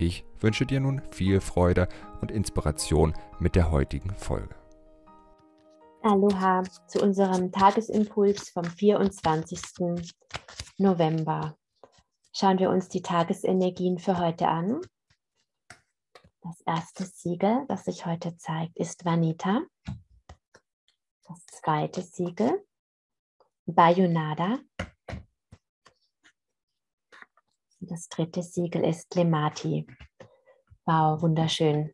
Ich wünsche dir nun viel Freude und Inspiration mit der heutigen Folge. Aloha zu unserem Tagesimpuls vom 24. November. Schauen wir uns die Tagesenergien für heute an. Das erste Siegel, das sich heute zeigt, ist Vanita. Das zweite Siegel, Bayonada. Das dritte Siegel ist Lemati. Wow, wunderschön.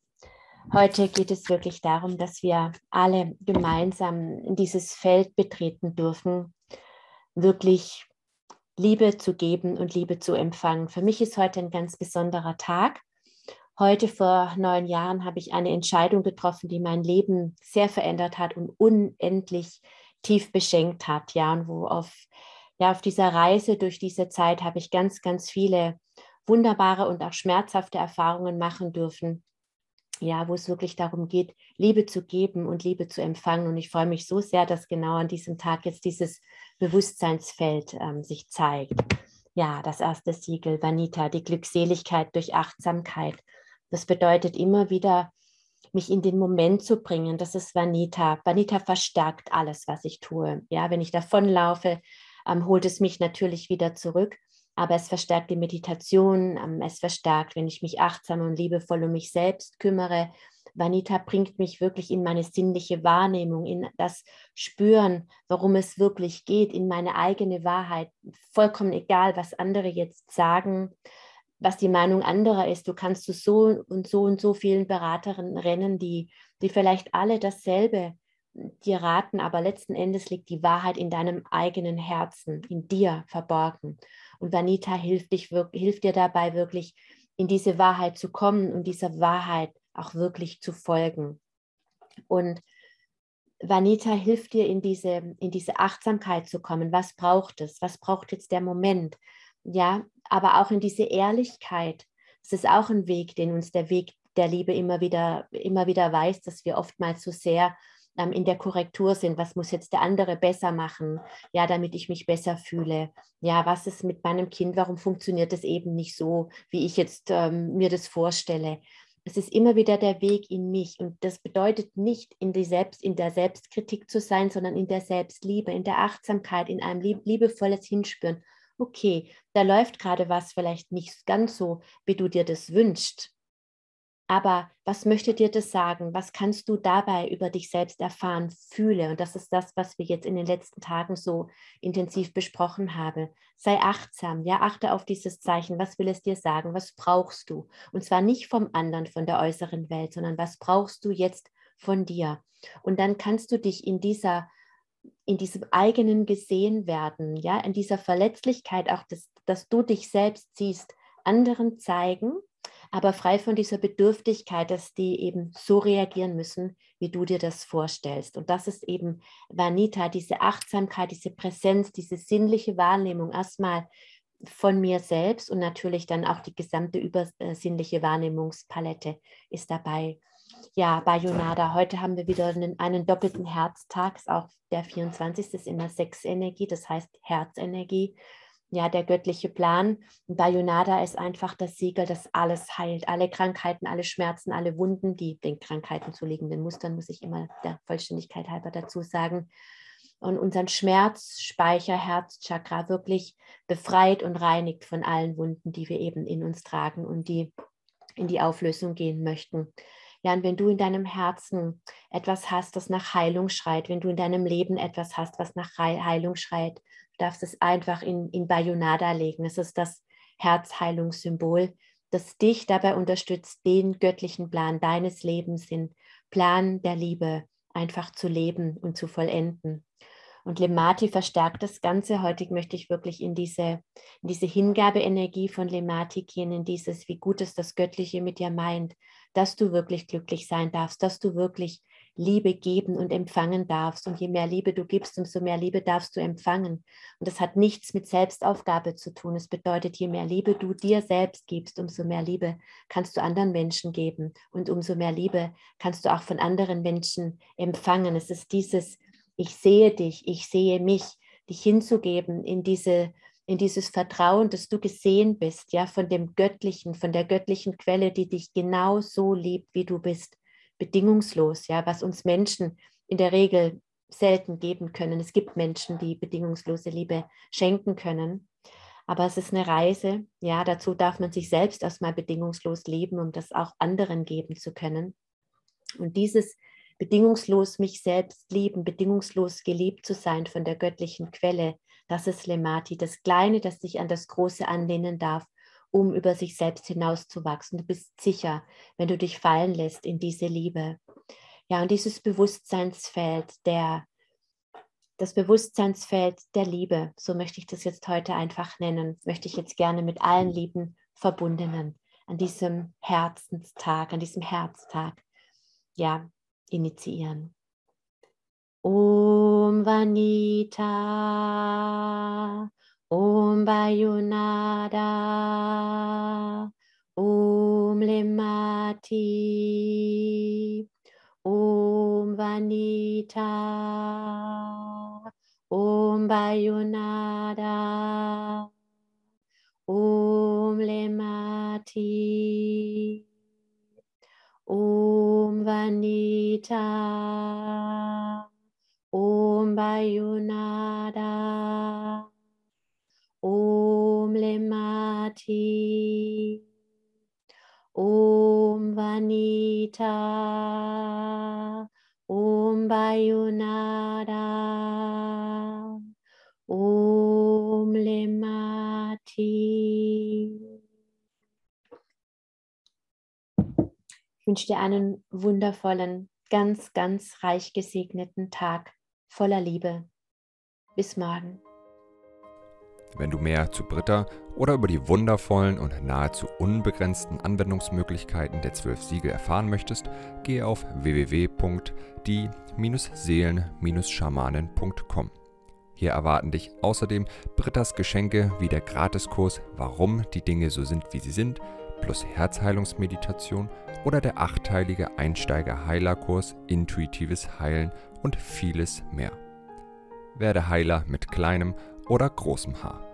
Heute geht es wirklich darum, dass wir alle gemeinsam in dieses Feld betreten dürfen, wirklich Liebe zu geben und Liebe zu empfangen. Für mich ist heute ein ganz besonderer Tag. Heute vor neun Jahren habe ich eine Entscheidung getroffen, die mein Leben sehr verändert hat und unendlich tief beschenkt hat. Ja, und wo auf ja, auf dieser Reise durch diese Zeit habe ich ganz, ganz viele wunderbare und auch schmerzhafte Erfahrungen machen dürfen. Ja, wo es wirklich darum geht, Liebe zu geben und Liebe zu empfangen. Und ich freue mich so sehr, dass genau an diesem Tag jetzt dieses Bewusstseinsfeld ähm, sich zeigt. Ja, das erste Siegel, Vanita, die Glückseligkeit durch Achtsamkeit. Das bedeutet immer wieder, mich in den Moment zu bringen. Das ist Vanita. Vanita verstärkt alles, was ich tue. Ja, wenn ich davonlaufe, ähm, holt es mich natürlich wieder zurück. Aber es verstärkt die Meditation, ähm, es verstärkt, wenn ich mich achtsam und liebevoll um mich selbst kümmere. Vanita bringt mich wirklich in meine sinnliche Wahrnehmung, in das Spüren, worum es wirklich geht, in meine eigene Wahrheit. Vollkommen egal, was andere jetzt sagen, was die Meinung anderer ist. Du kannst zu so und so und so vielen Beraterinnen rennen, die, die vielleicht alle dasselbe dir raten, aber letzten Endes liegt die Wahrheit in deinem eigenen Herzen, in dir verborgen. Und Vanita hilft, dich, hilft dir dabei, wirklich in diese Wahrheit zu kommen und dieser Wahrheit auch wirklich zu folgen. Und Vanita hilft dir, in diese, in diese Achtsamkeit zu kommen. Was braucht es? Was braucht jetzt der Moment? Ja, aber auch in diese Ehrlichkeit. Das ist auch ein Weg, den uns der Weg der Liebe immer wieder, immer wieder weist, dass wir oftmals so sehr ähm, in der Korrektur sind. Was muss jetzt der andere besser machen, ja, damit ich mich besser fühle? Ja, was ist mit meinem Kind? Warum funktioniert es eben nicht so, wie ich jetzt ähm, mir das vorstelle? Es ist immer wieder der Weg in mich und das bedeutet nicht in, die Selbst, in der Selbstkritik zu sein, sondern in der Selbstliebe, in der Achtsamkeit, in einem liebevolles Hinspüren. Okay, da läuft gerade was vielleicht nicht ganz so, wie du dir das wünschst. Aber was möchte dir das sagen? Was kannst du dabei über dich selbst erfahren, fühle? Und das ist das, was wir jetzt in den letzten Tagen so intensiv besprochen haben. Sei achtsam, ja, achte auf dieses Zeichen. Was will es dir sagen? Was brauchst du? Und zwar nicht vom anderen, von der äußeren Welt, sondern was brauchst du jetzt von dir? Und dann kannst du dich in dieser in diesem eigenen gesehen werden, ja, in dieser Verletzlichkeit auch, dass, dass du dich selbst siehst, anderen zeigen aber frei von dieser Bedürftigkeit, dass die eben so reagieren müssen, wie du dir das vorstellst. Und das ist eben Vanita, diese Achtsamkeit, diese Präsenz, diese sinnliche Wahrnehmung erstmal von mir selbst und natürlich dann auch die gesamte übersinnliche Wahrnehmungspalette ist dabei. Ja, Bayonada, heute haben wir wieder einen, einen doppelten Herztag, auch der 24. ist immer Sexenergie, das heißt Herzenergie ja, der göttliche Plan. Bayonada ist einfach das Siegel, das alles heilt. Alle Krankheiten, alle Schmerzen, alle Wunden, die den Krankheiten zu liegenden Mustern, muss ich immer der Vollständigkeit halber dazu sagen. Und unseren Schmerzspeicher, Herzchakra wirklich befreit und reinigt von allen Wunden, die wir eben in uns tragen und die in die Auflösung gehen möchten. Ja, und wenn du in deinem Herzen etwas hast, das nach Heilung schreit, wenn du in deinem Leben etwas hast, was nach Heilung schreit, darfst es einfach in, in Bayonada legen. Es ist das Herzheilungssymbol, das dich dabei unterstützt, den göttlichen Plan deines Lebens, den Plan der Liebe einfach zu leben und zu vollenden. Und Lemati verstärkt das Ganze. Heute möchte ich wirklich in diese, in diese Hingabeenergie von Lemati gehen, in dieses, wie gut es das Göttliche mit dir meint, dass du wirklich glücklich sein darfst, dass du wirklich Liebe geben und empfangen darfst. Und je mehr Liebe du gibst, umso mehr Liebe darfst du empfangen. Und das hat nichts mit Selbstaufgabe zu tun. Es bedeutet, je mehr Liebe du dir selbst gibst, umso mehr Liebe kannst du anderen Menschen geben. Und umso mehr Liebe kannst du auch von anderen Menschen empfangen. Es ist dieses, ich sehe dich, ich sehe mich, dich hinzugeben in diese in dieses Vertrauen, dass du gesehen bist, ja, von dem Göttlichen, von der göttlichen Quelle, die dich genau so liebt, wie du bist bedingungslos, ja, was uns Menschen in der Regel selten geben können. Es gibt Menschen, die bedingungslose Liebe schenken können. Aber es ist eine Reise, ja, dazu darf man sich selbst erstmal bedingungslos lieben, um das auch anderen geben zu können. Und dieses bedingungslos mich selbst lieben, bedingungslos geliebt zu sein von der göttlichen Quelle, das ist Lemati, das Kleine, das sich an das Große anlehnen darf um über sich selbst hinauszuwachsen. Du bist sicher, wenn du dich fallen lässt in diese Liebe. Ja, und dieses Bewusstseinsfeld der das Bewusstseinsfeld der Liebe, so möchte ich das jetzt heute einfach nennen, möchte ich jetzt gerne mit allen lieben Verbundenen an diesem Herzenstag, an diesem Herztag, ja, initiieren. Om Vanita Om Bayunada, Om Lemati, Om Vanita, Om Bayunada, Om Lemati, Om Vanita, Om Bayunada. Lemati, Om Vanita, Om Bayunada, Om Lemati. Ich wünsche dir einen wundervollen, ganz, ganz reich gesegneten Tag voller Liebe. Bis morgen. Wenn du mehr zu Britta oder über die wundervollen und nahezu unbegrenzten Anwendungsmöglichkeiten der zwölf Siegel erfahren möchtest, gehe auf www.die-seelen-schamanen.com. Hier erwarten dich außerdem Brittas Geschenke wie der Gratiskurs Warum die Dinge so sind, wie sie sind, plus Herzheilungsmeditation oder der achteilige Einsteiger-Heilerkurs Intuitives Heilen und vieles mehr. Werde Heiler mit kleinem oder großem Haar.